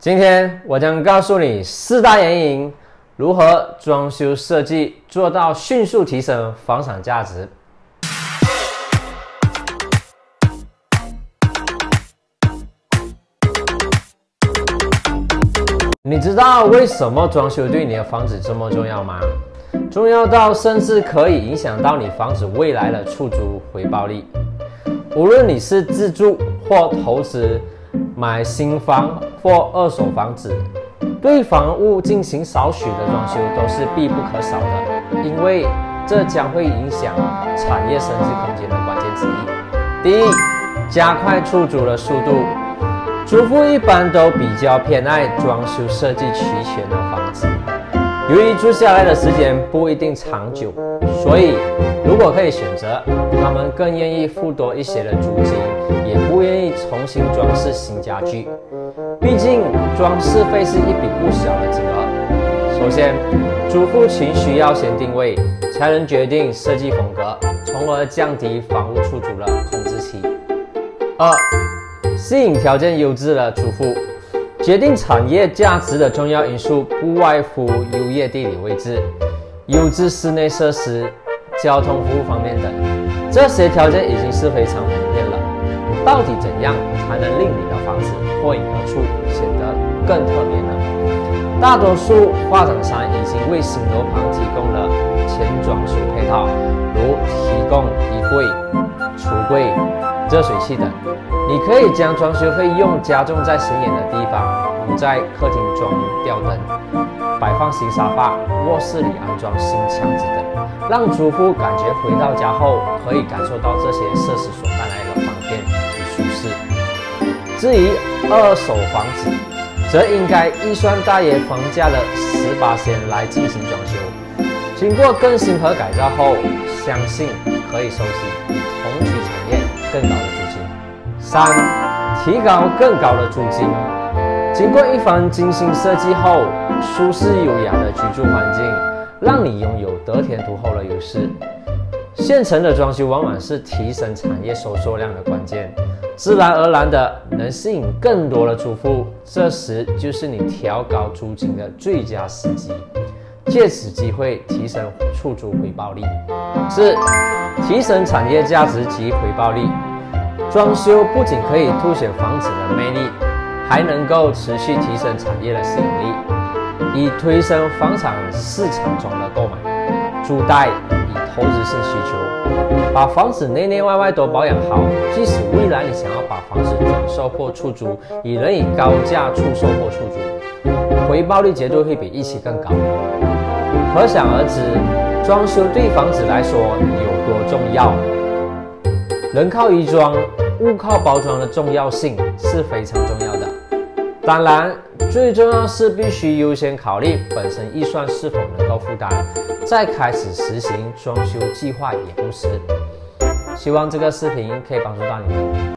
今天我将告诉你四大原因，如何装修设计做到迅速提升房产价值。你知道为什么装修对你的房子这么重要吗？重要到甚至可以影响到你房子未来的出租回报率。无论你是自住或投资。买新房或二手房子，对房屋进行少许的装修都是必不可少的，因为这将会影响产业升级空间的关键之一。第一，加快出租的速度。租户一般都比较偏爱装修设计齐全的房子，由于住下来的时间不一定长久，所以如果可以选择，他们更愿意付多一些的租金。也不愿意重新装饰新家具，毕竟装饰费是一笔不小的金额。首先，租户群需要先定位，才能决定设计风格，从而降低房屋出租的控制期。二，吸引条件优质的租户，决定产业价值的重要因素不外乎优越地理位置、优质室内设施、交通服务方面等，这些条件已经是非常普遍。到底怎样才能令你的房子脱颖而出，显得更特别呢？大多数发展商已经为新楼盘提供了全装修配套，如提供衣柜、橱柜、热水器等。你可以将装修费用加重在显眼的地方，如在客厅装吊灯、摆放新沙发、卧室里安装新墙纸等，让租户感觉回到家后可以感受到这些设施所带来的方便。舒适。至于二手房子，则应该预算大约房价的十八千来进行装修，经过更新和改造后，相信可以收取比同区产业更高的租金。三、提高更高的租金。经过一番精心设计后，舒适优雅的居住环境，让你拥有得天独厚的优势。现成的装修往往是提升产业收缩量的关键。自然而然的能吸引更多的租户，这时就是你调高租金的最佳时机，借此机会提升出租回报率。四、提升产业价值及回报率。装修不仅可以凸显房子的魅力，还能够持续提升产业的吸引力，以推升房产市场中的购买、租贷。投资性需求，把房子内内外外都保养好，即使未来你想要把房子转售或出租，也能以高价出售或出租，回报率绝对会比一期更高。可想而知，装修对房子来说有多重要。人靠衣装，物靠包装的重要性是非常重要的。当然，最重要是必须优先考虑本身预算是否能够负担，再开始实行装修计划也不迟。希望这个视频可以帮助到你们。